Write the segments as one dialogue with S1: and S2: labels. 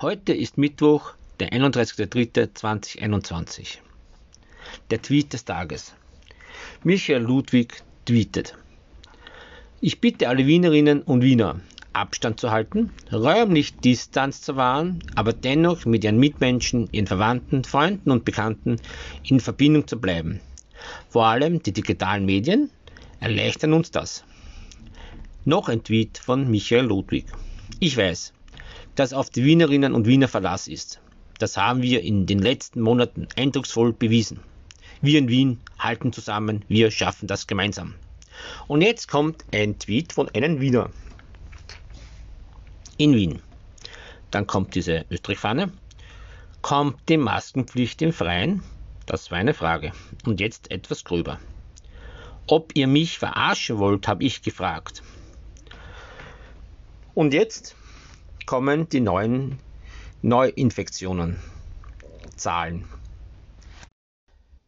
S1: Heute ist Mittwoch, der 31.03.2021. Der Tweet des Tages. Michael Ludwig tweetet. Ich bitte alle Wienerinnen und Wiener, Abstand zu halten, räumlich Distanz zu wahren, aber dennoch mit ihren Mitmenschen, ihren Verwandten, Freunden und Bekannten in Verbindung zu bleiben. Vor allem die digitalen Medien erleichtern uns das. Noch ein Tweet von Michael Ludwig. Ich weiß, dass auf die Wienerinnen und Wiener Verlass ist. Das haben wir in den letzten Monaten eindrucksvoll bewiesen. Wir in Wien halten zusammen, wir schaffen das gemeinsam. Und jetzt kommt ein Tweet von einem Wiener. In Wien. Dann kommt diese Österreich-Fahne. Kommt die Maskenpflicht im Freien? Das war eine Frage. Und jetzt etwas gröber. Ob ihr mich verarschen wollt, habe ich gefragt. Und jetzt kommen die neuen Neuinfektionen. Zahlen.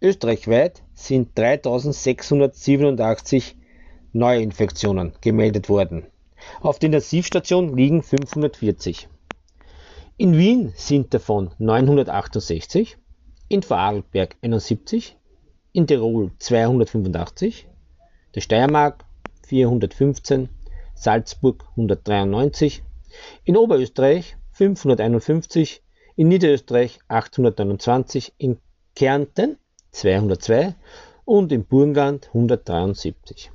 S1: Österreichweit sind 3687 Neuinfektionen gemeldet worden. Auf der Intensivstation liegen 540. In Wien sind davon 968, in Vorarlberg 71, in Tirol 285, der Steiermark 415, Salzburg 193, in Oberösterreich 551, in Niederösterreich 829, in Kärnten 202 und im Burgenland 173.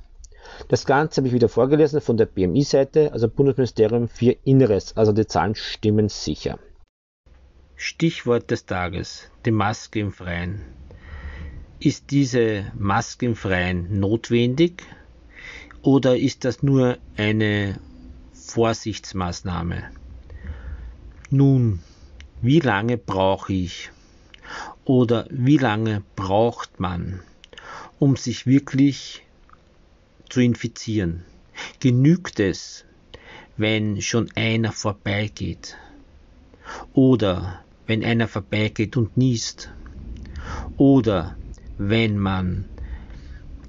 S1: Das Ganze habe ich wieder vorgelesen von der BMI-Seite, also Bundesministerium für Inneres, also die Zahlen stimmen sicher. Stichwort des Tages, die Maske im Freien. Ist diese Maske im Freien notwendig oder ist das nur eine Vorsichtsmaßnahme. Nun, wie lange brauche ich oder wie lange braucht man, um sich wirklich zu infizieren? Genügt es, wenn schon einer vorbeigeht? Oder wenn einer vorbeigeht und niest? Oder wenn man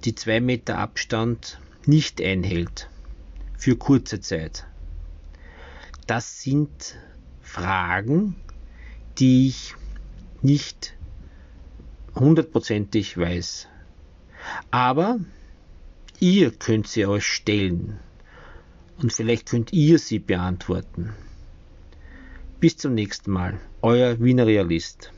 S1: die zwei Meter Abstand nicht einhält für kurze Zeit? das sind Fragen, die ich nicht hundertprozentig weiß. Aber ihr könnt sie euch stellen und vielleicht könnt ihr sie beantworten. Bis zum nächsten Mal, euer Wiener Realist.